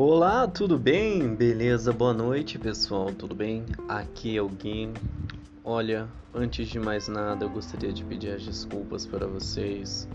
Olá, tudo bem? Beleza? Boa noite, pessoal. Tudo bem? Aqui é o Gui. Olha, antes de mais nada, eu gostaria de pedir as desculpas para vocês.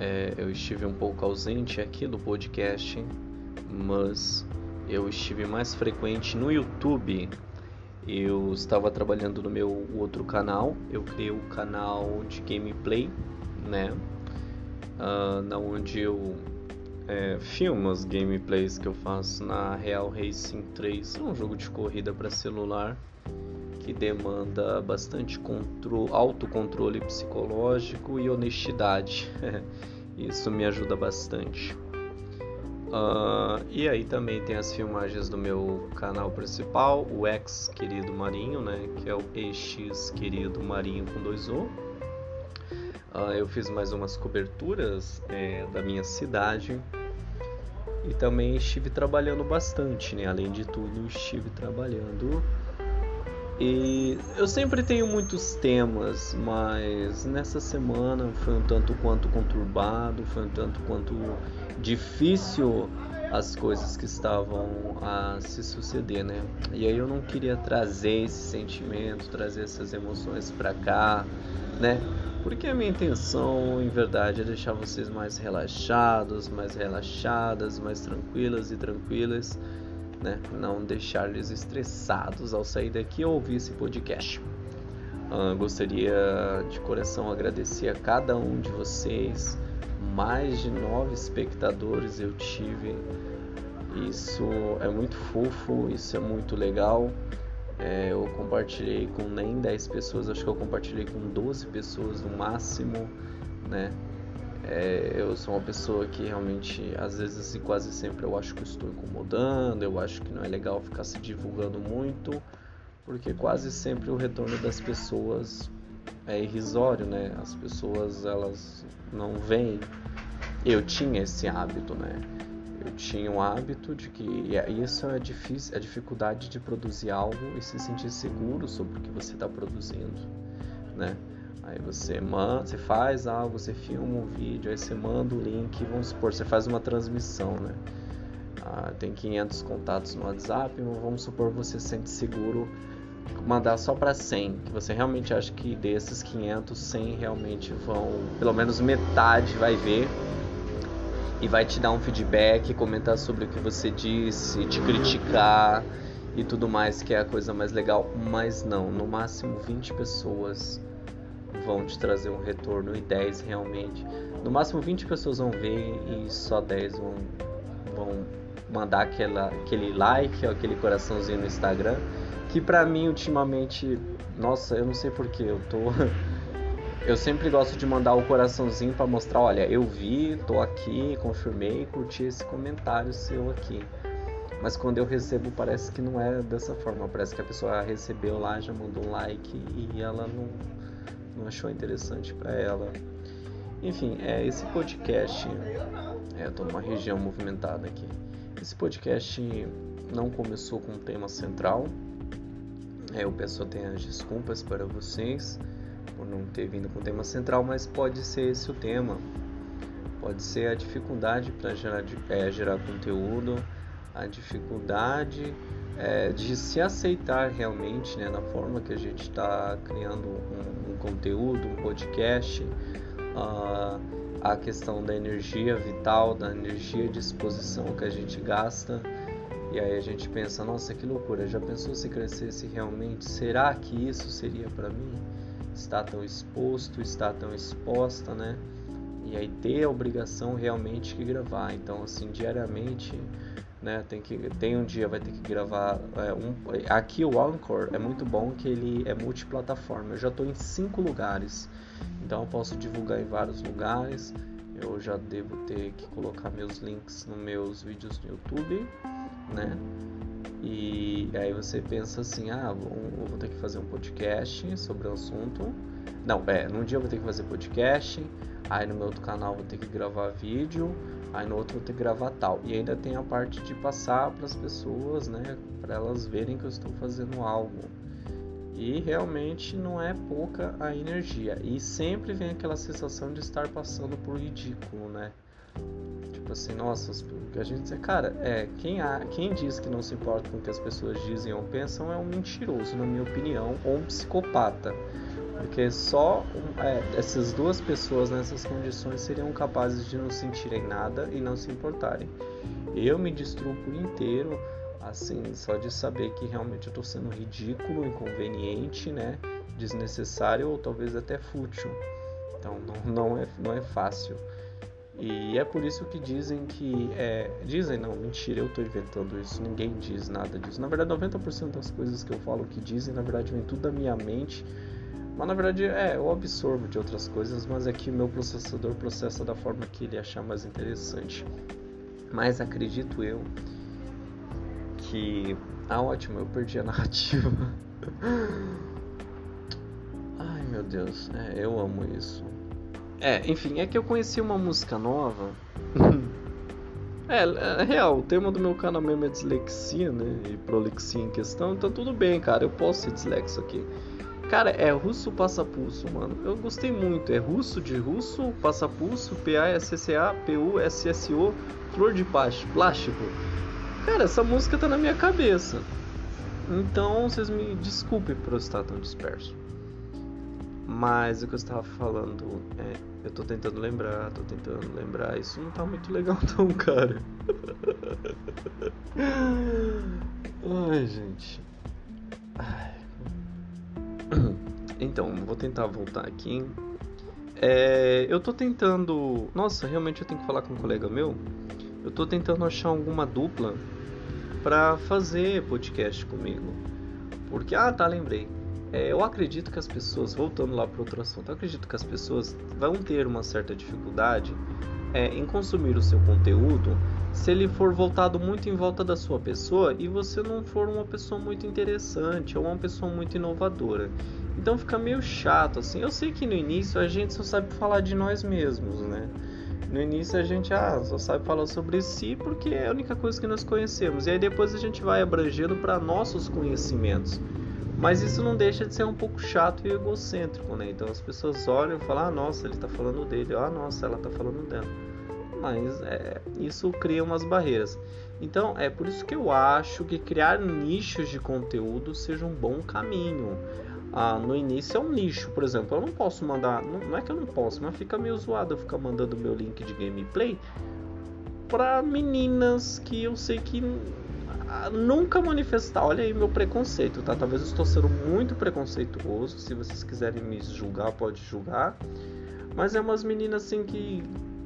É, eu estive um pouco ausente aqui do podcast, mas eu estive mais frequente no YouTube. Eu estava trabalhando no meu outro canal. Eu criei o canal de gameplay, né? Uh, na onde eu é, filmo as gameplays que eu faço na Real Racing 3, é um jogo de corrida para celular que demanda bastante controle, autocontrole psicológico e honestidade. Isso me ajuda bastante. Uh, e aí também tem as filmagens do meu canal principal, o ex querido Marinho, né? Que é o EX querido Marinho com dois O. Uh, eu fiz mais umas coberturas é, da minha cidade e também estive trabalhando bastante, né? Além de tudo, estive trabalhando. E eu sempre tenho muitos temas, mas nessa semana foi um tanto quanto conturbado, foi um tanto quanto difícil as coisas que estavam a se suceder, né? E aí eu não queria trazer esse sentimento, trazer essas emoções para cá, né? Porque a minha intenção, em verdade, é deixar vocês mais relaxados, mais relaxadas, mais tranquilas e tranquilas, né? Não deixar-lhes estressados ao sair daqui ou ouvir esse podcast. Uh, gostaria de coração agradecer a cada um de vocês. Mais de nove espectadores eu tive. Isso é muito fofo, isso é muito legal. É, eu compartilhei com nem 10 pessoas, acho que eu compartilhei com 12 pessoas no máximo, né? É, eu sou uma pessoa que realmente, às vezes e quase sempre, eu acho que estou incomodando, eu acho que não é legal ficar se divulgando muito, porque quase sempre o retorno das pessoas é irrisório, né? As pessoas, elas não veem. Eu tinha esse hábito, né? Eu tinha um hábito de que isso é difícil, a dificuldade de produzir algo e se sentir seguro sobre o que você está produzindo, né? Aí você manda, você faz algo, você filma um vídeo, aí você manda o link, vamos supor, você faz uma transmissão, né? Ah, tem 500 contatos no WhatsApp, vamos supor você se sente seguro mandar só para 100, que você realmente acha que desses 500, 100 realmente vão, pelo menos metade vai ver e vai te dar um feedback, comentar sobre o que você disse, te criticar e tudo mais, que é a coisa mais legal. Mas não, no máximo 20 pessoas vão te trazer um retorno e 10 realmente. No máximo 20 pessoas vão ver e só 10 vão, vão mandar aquela, aquele like, aquele coraçãozinho no Instagram. Que pra mim ultimamente, nossa, eu não sei porquê, eu tô eu sempre gosto de mandar o coraçãozinho para mostrar, olha, eu vi, tô aqui, confirmei, curti esse comentário seu aqui. Mas quando eu recebo parece que não é dessa forma, parece que a pessoa recebeu lá, já mandou um like e ela não, não achou interessante para ela. Enfim, é esse podcast, é, eu tô numa região movimentada aqui. Esse podcast não começou com um tema central. É, eu peço até as desculpas para vocês por não ter vindo com o tema central, mas pode ser esse o tema. Pode ser a dificuldade para gerar, é, gerar conteúdo, a dificuldade é, de se aceitar realmente né, na forma que a gente está criando um, um, conteúdo, um podcast, uh, a questão da energia vital, da energia de exposição que a gente gasta. E aí a gente pensa, nossa, que loucura, já pensou se crescesse realmente? Será que isso seria para mim? Está tão exposto, está tão exposta, né? E aí ter a obrigação realmente de gravar. Então, assim, diariamente, né? Tem que tem um dia vai ter que gravar é, um. Aqui o Anchor é muito bom que ele é multiplataforma. Eu já estou em cinco lugares, então eu posso divulgar em vários lugares. Eu já devo ter que colocar meus links nos meus vídeos no YouTube, né? E aí você pensa assim, ah, vou, vou ter que fazer um podcast sobre o assunto. Não, é, num dia eu vou ter que fazer podcast, aí no meu outro canal vou ter que gravar vídeo, aí no outro vou ter que gravar tal. E ainda tem a parte de passar para as pessoas, né, para elas verem que eu estou fazendo algo. E realmente não é pouca a energia. E sempre vem aquela sensação de estar passando por ridículo, né? Tipo assim, nossa, a gente diz, cara, é, quem, há, quem diz que não se importa com o que as pessoas dizem ou pensam é um mentiroso, na minha opinião, ou um psicopata. Porque só é, essas duas pessoas nessas condições seriam capazes de não sentirem nada e não se importarem. Eu me destruo por inteiro, assim, só de saber que realmente eu estou sendo ridículo, inconveniente, né? Desnecessário ou talvez até fútil. Então não, não, é, não é fácil. E é por isso que dizem que. É, dizem não, mentira, eu estou inventando isso, ninguém diz nada disso. Na verdade, 90% das coisas que eu falo que dizem, na verdade, vem tudo da minha mente. Mas na verdade é, eu absorvo de outras coisas, mas é que o meu processador processa da forma que ele achar mais interessante. Mas acredito eu que. Ah, ótimo, eu perdi a narrativa. Ai meu Deus, é, eu amo isso. É, enfim, é que eu conheci uma música nova. é, é, real, o tema do meu canal mesmo é dislexia, né? E prolixia em questão, então tudo bem, cara, eu posso ser dislexo aqui. Cara, é russo passapulso, mano. Eu gostei muito. É russo de russo, passapulso, P-A-S-S-A, P-U-S-S-O, flor de plástico. Cara, essa música tá na minha cabeça. Então vocês me desculpem por eu estar tão disperso. Mas o que eu estava falando é. Eu tô tentando lembrar, tô tentando lembrar. Isso não tá muito legal, não, cara. Ai, gente. Ai. Então, vou tentar voltar aqui. É, eu tô tentando. Nossa, realmente eu tenho que falar com um colega meu. Eu tô tentando achar alguma dupla para fazer podcast comigo. Porque, ah, tá, lembrei. É, eu acredito que as pessoas, voltando lá para outro assunto, eu acredito que as pessoas vão ter uma certa dificuldade é, em consumir o seu conteúdo se ele for voltado muito em volta da sua pessoa e você não for uma pessoa muito interessante ou uma pessoa muito inovadora. Então fica meio chato assim. Eu sei que no início a gente só sabe falar de nós mesmos, né? No início a gente ah, só sabe falar sobre si porque é a única coisa que nós conhecemos. E aí depois a gente vai abrangendo para nossos conhecimentos. Mas isso não deixa de ser um pouco chato e egocêntrico, né? Então as pessoas olham e falam: ah, nossa, ele está falando dele, ah, nossa, ela está falando dela. Mas é, isso cria umas barreiras. Então é por isso que eu acho que criar nichos de conteúdo seja um bom caminho ah, no início é um lixo, por exemplo. Eu não posso mandar, não, não é que eu não posso, mas fica meio zoado eu ficar mandando meu link de gameplay para meninas que eu sei que ah, nunca manifestar. Olha aí meu preconceito, tá? Talvez eu estou sendo muito preconceituoso. Se vocês quiserem me julgar, pode julgar. Mas é umas meninas assim que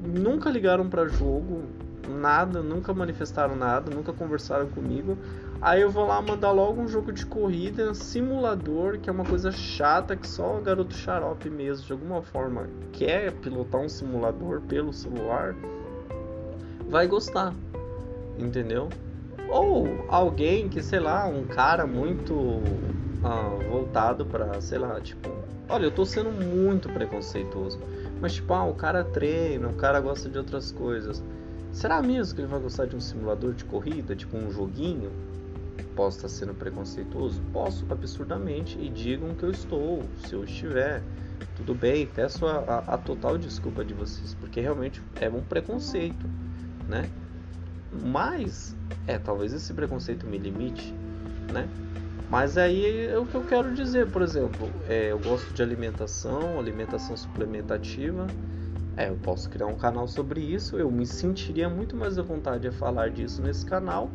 nunca ligaram para jogo, nada, nunca manifestaram nada, nunca conversaram comigo. Aí eu vou lá mandar logo um jogo de corrida, simulador, que é uma coisa chata que só o garoto xarope mesmo, de alguma forma, quer pilotar um simulador pelo celular, vai gostar, entendeu? Ou alguém que, sei lá, um cara muito ah, voltado para, sei lá, tipo, olha, eu tô sendo muito preconceituoso, mas tipo, ah, o cara treina, o cara gosta de outras coisas. Será mesmo que ele vai gostar de um simulador de corrida, tipo um joguinho? Posso estar sendo preconceituoso? Posso, absurdamente, e digam que eu estou, se eu estiver. Tudo bem, peço a, a, a total desculpa de vocês, porque realmente é um preconceito, né? Mas, é, talvez esse preconceito me limite, né? Mas aí é o que eu quero dizer, por exemplo, é, eu gosto de alimentação, alimentação suplementativa. É, eu posso criar um canal sobre isso, eu me sentiria muito mais à vontade a falar disso nesse canal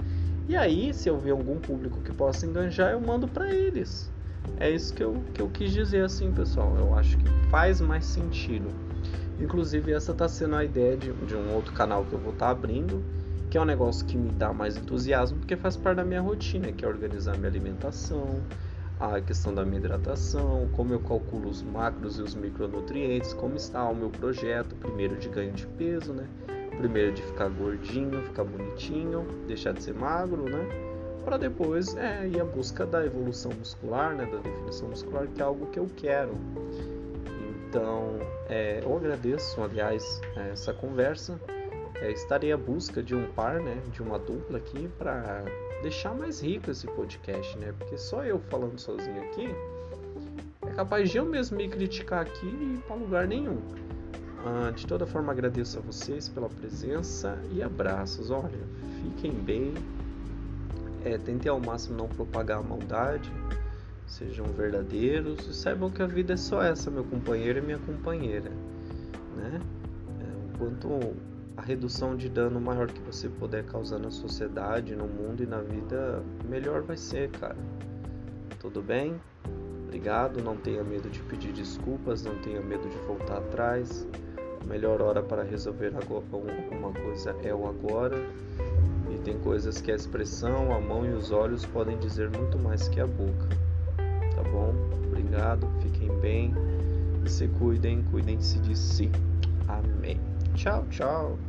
e aí, se eu ver algum público que possa enganjar, eu mando para eles. É isso que eu, que eu quis dizer assim, pessoal. Eu acho que faz mais sentido. Inclusive, essa está sendo a ideia de, de, um outro canal que eu vou estar tá abrindo, que é um negócio que me dá mais entusiasmo, porque faz parte da minha rotina, que é organizar minha alimentação, a questão da minha hidratação, como eu calculo os macros e os micronutrientes, como está o meu projeto, primeiro de ganho de peso, né? Primeiro de ficar gordinho, ficar bonitinho, deixar de ser magro, né? Para depois é, ir à busca da evolução muscular, né? Da definição muscular, que é algo que eu quero. Então, é, eu agradeço, aliás, essa conversa. É, estarei à busca de um par, né? De uma dupla aqui para deixar mais rico esse podcast, né? Porque só eu falando sozinho aqui é capaz de eu mesmo me criticar aqui e ir para lugar nenhum. Ah, de toda forma, agradeço a vocês pela presença e abraços. Olha, fiquem bem. É, tentem ao máximo não propagar a maldade. Sejam verdadeiros e saibam que a vida é só essa, meu companheiro e minha companheira. Né? É, enquanto a redução de dano maior que você puder causar na sociedade, no mundo e na vida, melhor vai ser, cara. Tudo bem? Obrigado, não tenha medo de pedir desculpas, não tenha medo de voltar atrás. A melhor hora para resolver alguma coisa é o agora. E tem coisas que a expressão, a mão e os olhos podem dizer muito mais que a boca. Tá bom? Obrigado, fiquem bem, se cuidem, cuidem-se de si. Tchau, tchau.